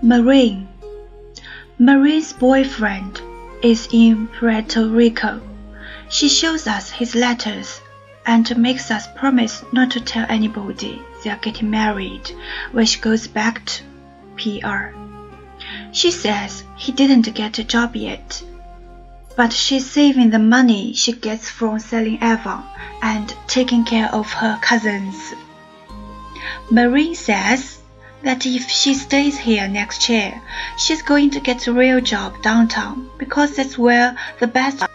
Marin Marin's boyfriend is in Puerto Rico. She shows us his letters and makes us promise not to tell anybody they are getting married when she goes back to PR. She says he didn't get a job yet, but she's saving the money she gets from selling Avon and taking care of her cousins. Marin says that if she stays here next year, she's going to get a real job downtown because that's where the best are.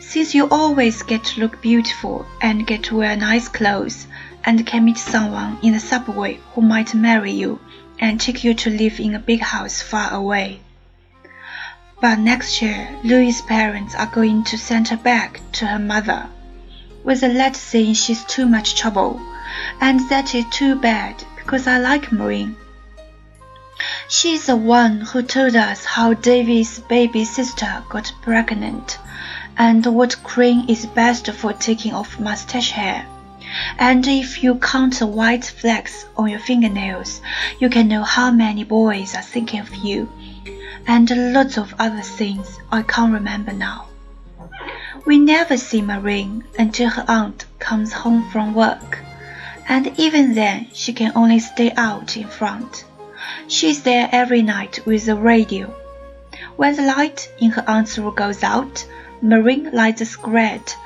Since you always get to look beautiful and get to wear nice clothes and can meet someone in the subway who might marry you and take you to live in a big house far away. But next year, Louie's parents are going to send her back to her mother with a letter saying she's too much trouble and that is too bad because I like Marin. She's the one who told us how Davy's baby sister got pregnant and what cream is best for taking off mustache hair. And if you count the white flecks on your fingernails, you can know how many boys are thinking of you. And lots of other things I can't remember now. We never see Marin until her aunt comes home from work and even then she can only stay out in front. She's there every night with the radio. When the light in her aunt's room goes out, Marin lights a cigarette,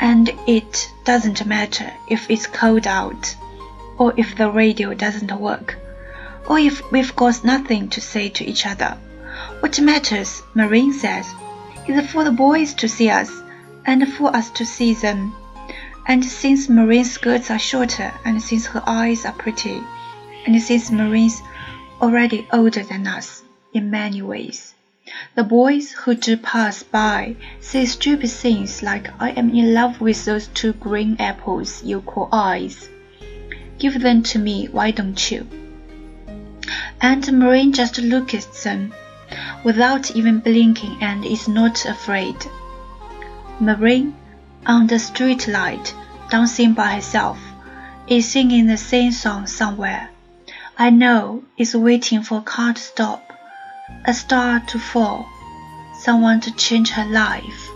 and it doesn't matter if it's cold out, or if the radio doesn't work, or if we've got nothing to say to each other. What matters, Marin says, is for the boys to see us, and for us to see them. And since Marin's skirts are shorter, and since her eyes are pretty, and since Marin's already older than us in many ways, the boys who do pass by say stupid things like I am in love with those two green apples you call eyes. Give them to me, why don't you? And Marin just looks at them without even blinking and is not afraid. Marin on the street light, dancing by herself, is singing the same song somewhere. I know it's waiting for a car to stop, a star to fall, someone to change her life.